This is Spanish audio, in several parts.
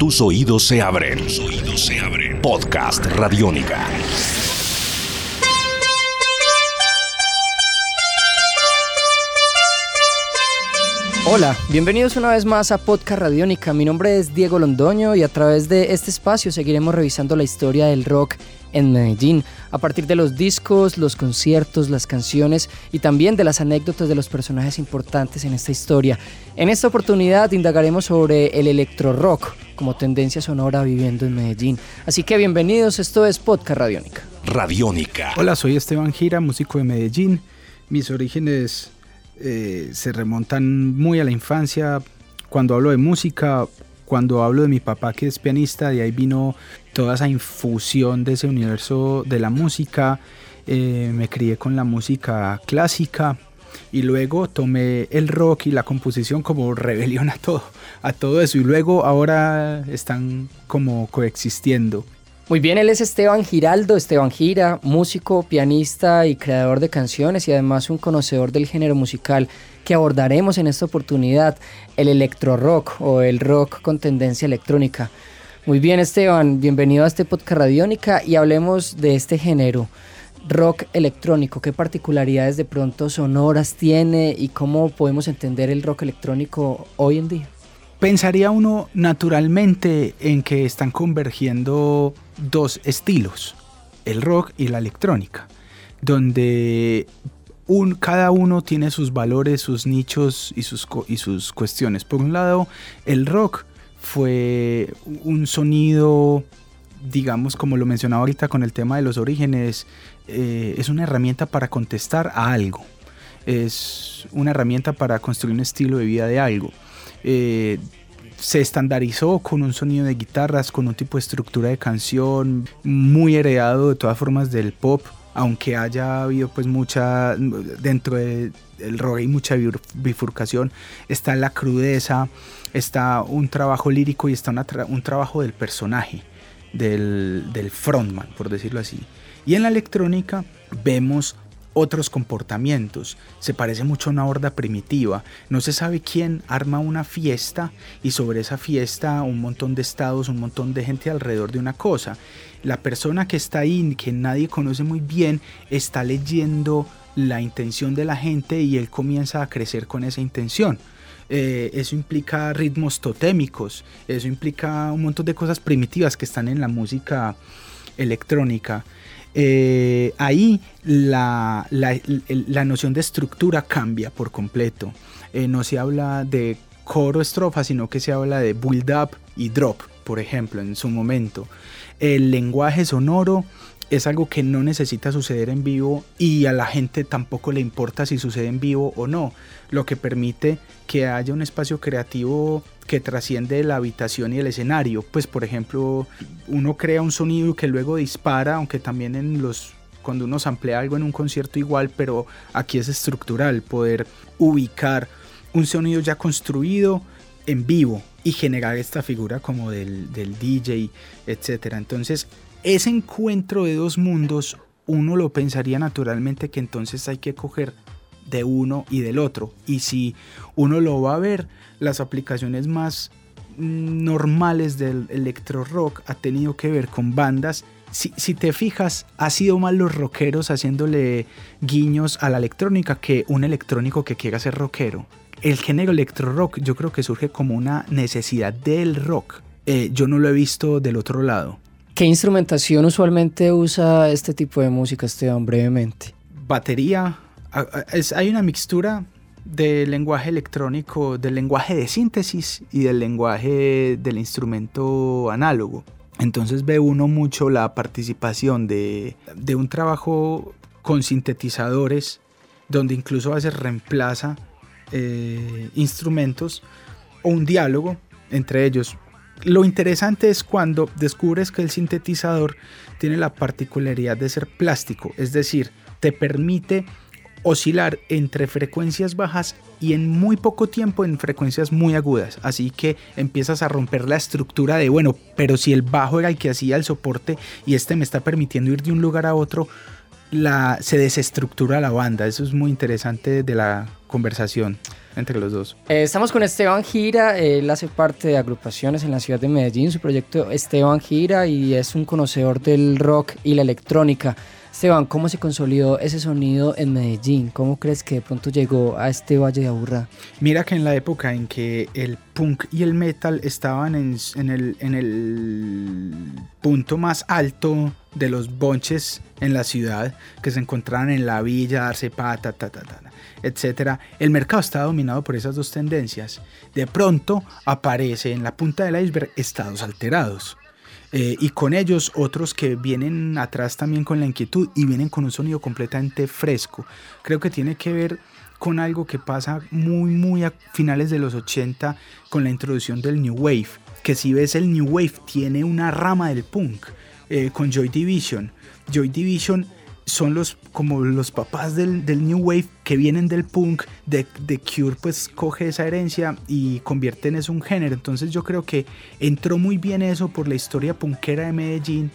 Tus oídos se abren. Podcast Radiónica. Hola, bienvenidos una vez más a Podcast Radiónica. Mi nombre es Diego Londoño y a través de este espacio seguiremos revisando la historia del rock en Medellín, a partir de los discos, los conciertos, las canciones y también de las anécdotas de los personajes importantes en esta historia. En esta oportunidad indagaremos sobre el electro rock como tendencia sonora viviendo en Medellín. Así que bienvenidos, esto es Podcast Radiónica. Radiónica. Hola, soy Esteban Gira, músico de Medellín. Mis orígenes eh, se remontan muy a la infancia. Cuando hablo de música, cuando hablo de mi papá que es pianista, de ahí vino toda esa infusión de ese universo de la música. Eh, me crié con la música clásica y luego tomé el rock y la composición como rebelión a todo, a todo eso y luego ahora están como coexistiendo. Muy bien, él es Esteban Giraldo, Esteban Gira, músico, pianista y creador de canciones y además un conocedor del género musical que abordaremos en esta oportunidad, el electro rock o el rock con tendencia electrónica. Muy bien, Esteban, bienvenido a este podcast Radiónica y hablemos de este género, rock electrónico. ¿Qué particularidades de pronto sonoras tiene y cómo podemos entender el rock electrónico hoy en día? Pensaría uno naturalmente en que están convergiendo dos estilos, el rock y la electrónica, donde cada uno tiene sus valores, sus nichos y sus cuestiones. Por un lado, el rock fue un sonido, digamos, como lo mencionaba ahorita con el tema de los orígenes, eh, es una herramienta para contestar a algo, es una herramienta para construir un estilo de vida de algo. Eh, se estandarizó con un sonido de guitarras, con un tipo de estructura de canción muy heredado de todas formas del pop, aunque haya habido pues mucha, dentro del rock hay mucha bifurcación, está la crudeza, está un trabajo lírico y está un trabajo del personaje, del, del frontman, por decirlo así. Y en la electrónica vemos otros comportamientos. Se parece mucho a una horda primitiva. No se sabe quién arma una fiesta y sobre esa fiesta un montón de estados, un montón de gente alrededor de una cosa. La persona que está ahí, que nadie conoce muy bien, está leyendo la intención de la gente y él comienza a crecer con esa intención. Eh, eso implica ritmos totémicos, eso implica un montón de cosas primitivas que están en la música electrónica. Eh, ahí la, noción de estructura cambia por completo. Eh, no se habla de coro estrofa, sino que se habla de build up y drop, por ejemplo, en su momento. El lenguaje sonoro es algo que no necesita suceder en vivo y a la gente tampoco le importa si sucede en vivo o no, lo que permite que haya un espacio creativo que trasciende la habitación y el escenario. Pues por ejemplo, uno crea un sonido que luego dispara, aunque también en los cuando uno samplea algo en un concierto igual, pero aquí es estructural poder ubicar un sonido ya construido en vivo y generar esta figura como del, del DJ, etc. Entonces ese encuentro de dos mundos, uno lo pensaría naturalmente que entonces hay que coger de uno y del otro. Y si uno lo va a ver, las aplicaciones más normales del electro rock ha tenido que ver con bandas. Si, si, te fijas, ha sido más los rockeros haciéndole guiños a la electrónica que un electrónico que quiera ser rockero. El género electro rock yo creo que surge como una necesidad del rock. Eh, yo no lo he visto del otro lado. ¿Qué instrumentación usualmente usa este tipo de música, Esteban, brevemente? Batería. hay una mixtura del lenguaje electrónico, del lenguaje de síntesis y del lenguaje del instrumento análogo. Entonces ve uno mucho la participación de, un trabajo con sintetizadores, donde incluso a veces reemplaza eh, instrumentos o un diálogo entre ellos lo interesante es cuando descubres que el sintetizador tiene la particularidad de ser plástico, es decir, te permite oscilar entre frecuencias bajas y en muy poco tiempo en frecuencias muy agudas. Así que empiezas a romper la estructura de, bueno, pero si el bajo era el que hacía el soporte y este me está permitiendo ir de un lugar a otro, la, se desestructura la banda. Eso es muy interesante de la conversación. Entre los dos. Eh, estamos con Esteban Gira, él hace parte de agrupaciones en la ciudad de Medellín, su proyecto Esteban Gira y es un conocedor del rock y la electrónica. Esteban, ¿cómo se consolidó ese sonido en Medellín? ¿Cómo crees que de pronto llegó a este Valle de Aburrá? Mira que en la época en que el punk y el metal estaban en, el, en el punto más alto de los bonches en la ciudad, que se encontraban en la villa, darse pata, ta, ta, ta, etc. El mercado estaba dominado por esas dos tendencias. De pronto aparece en la punta del iceberg estados alterados eh, y con ellos otros que vienen atrás también con la inquietud y vienen con un sonido completamente fresco. Creo que tiene que ver con algo que pasa muy, muy a finales de los 80 con la introducción del New Wave. Que si ves el New Wave tiene una rama del punk eh, con Joy Division. Joy Division son los como los papás del, New Wave que vienen del punk, de, de, Cure pues coge esa herencia y convierte en eso un género. Entonces yo creo que entró muy bien eso por la historia punkera de Medellín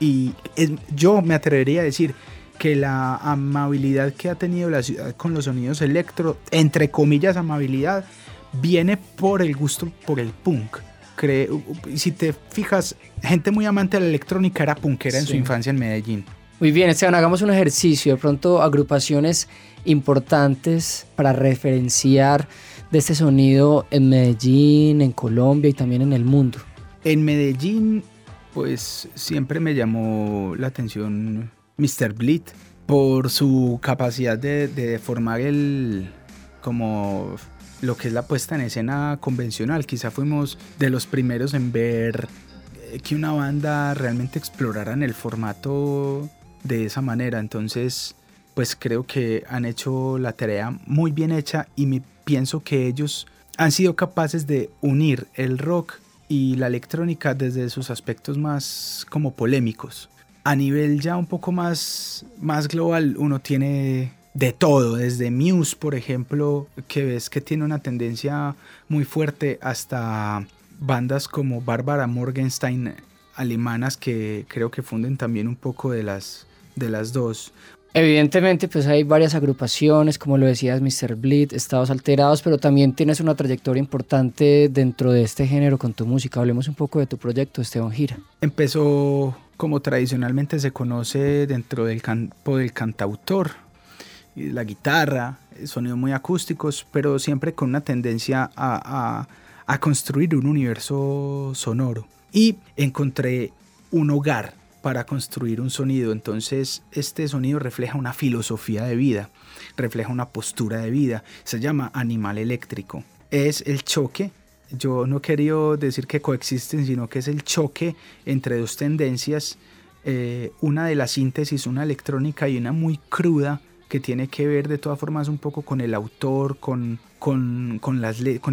y yo me atrevería a decir que la amabilidad que ha tenido la ciudad con los sonidos electro, entre comillas amabilidad, viene por el gusto por el punk. si te fijas, gente muy amante de la electrónica era punkera en su infancia en Medellín. Muy bien, Esteban, hagamos un ejercicio, de pronto agrupaciones importantes para referenciar de este sonido en Medellín, en Colombia y también en el mundo. En Medellín, pues siempre me llamó la atención Mr. Bleed por su capacidad de, formar el como lo que es la puesta en escena convencional. Quizá fuimos de los primeros en ver eh, que una banda realmente explorara en el formato de esa manera. Entonces, pues creo que han hecho la tarea muy bien hecha y me pienso que ellos han sido capaces de unir el rock y la electrónica desde sus aspectos más como polémicos. A nivel ya un poco más, más global, uno tiene de todo, desde Muse, por ejemplo, que ves que tiene una tendencia muy fuerte, hasta bandas como Barbara Morgenstein alemanas que creo que funden también un poco de las de las dos. Evidentemente, pues hay varias agrupaciones, como lo decías, Mr. Bleed, Estados Alterados, pero también tienes una trayectoria importante dentro de este género con tu música. Hablemos un poco de tu proyecto, Esteban Gira. Empezó como tradicionalmente se conoce dentro del campo del cantautor, la guitarra, sonidos muy acústicos, pero siempre con una tendencia a, a construir un universo sonoro. Y encontré un hogar para construir un sonido. Entonces este sonido refleja una filosofía de vida, refleja una postura de vida. Se llama animal eléctrico. Es el choque. Yo no quería decir que coexisten, sino que es el choque entre dos tendencias. Eh, una de la síntesis, una electrónica y una muy cruda que tiene que ver de todas formas un poco con el autor, con, con, con,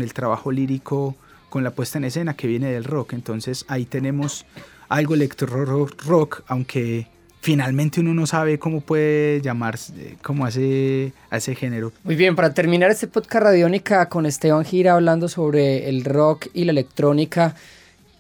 el trabajo lírico, con la puesta en escena que viene del rock. Entonces ahí tenemos algo electro rock, aunque finalmente uno no sabe cómo puede llamarse como a ese, a ese género. Muy bien, para terminar este podcast radiónica con Esteban Gira hablando sobre el rock y la electrónica,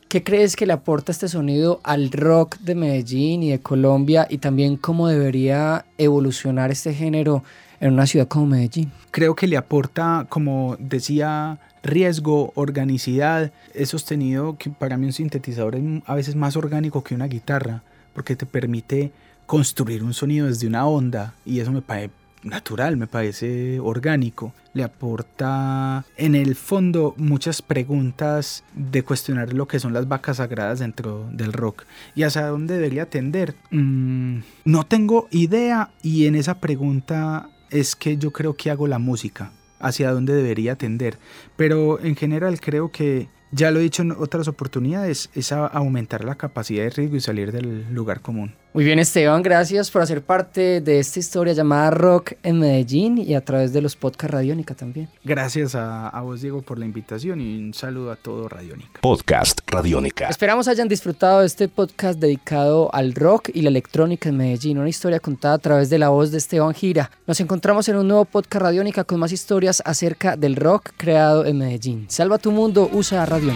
¿qué crees que le aporta este sonido al rock de Medellín y de Colombia y también cómo debería evolucionar este género en una ciudad como Medellín? Creo que le aporta, como decía riesgo, organicidad. He sostenido que para mí un sintetizador es a veces más orgánico que una guitarra, porque te permite construir un sonido desde una onda y eso me parece natural, me parece orgánico. Le aporta en el fondo muchas preguntas de cuestionar lo que son las vacas sagradas dentro del rock y hacia dónde debería tender. Mm, no tengo idea y en esa pregunta es que yo creo que hago la música hacia dónde debería tender. Pero en general creo que ya lo he dicho en otras oportunidades, es aumentar la capacidad de riesgo y salir del lugar común. Muy bien Esteban, gracias por hacer parte de esta historia llamada Rock en Medellín y a través de los podcasts Radiónica también. Gracias a, a vos Diego por la invitación y un saludo a todo Radiónica. Podcast Radiónica. Esperamos hayan disfrutado de este podcast dedicado al rock y la electrónica en Medellín, una historia contada a través de la voz de Esteban Gira. Nos encontramos en un nuevo podcast Radiónica con más historias acerca del rock creado en Medellín. Salva tu mundo, usa Radio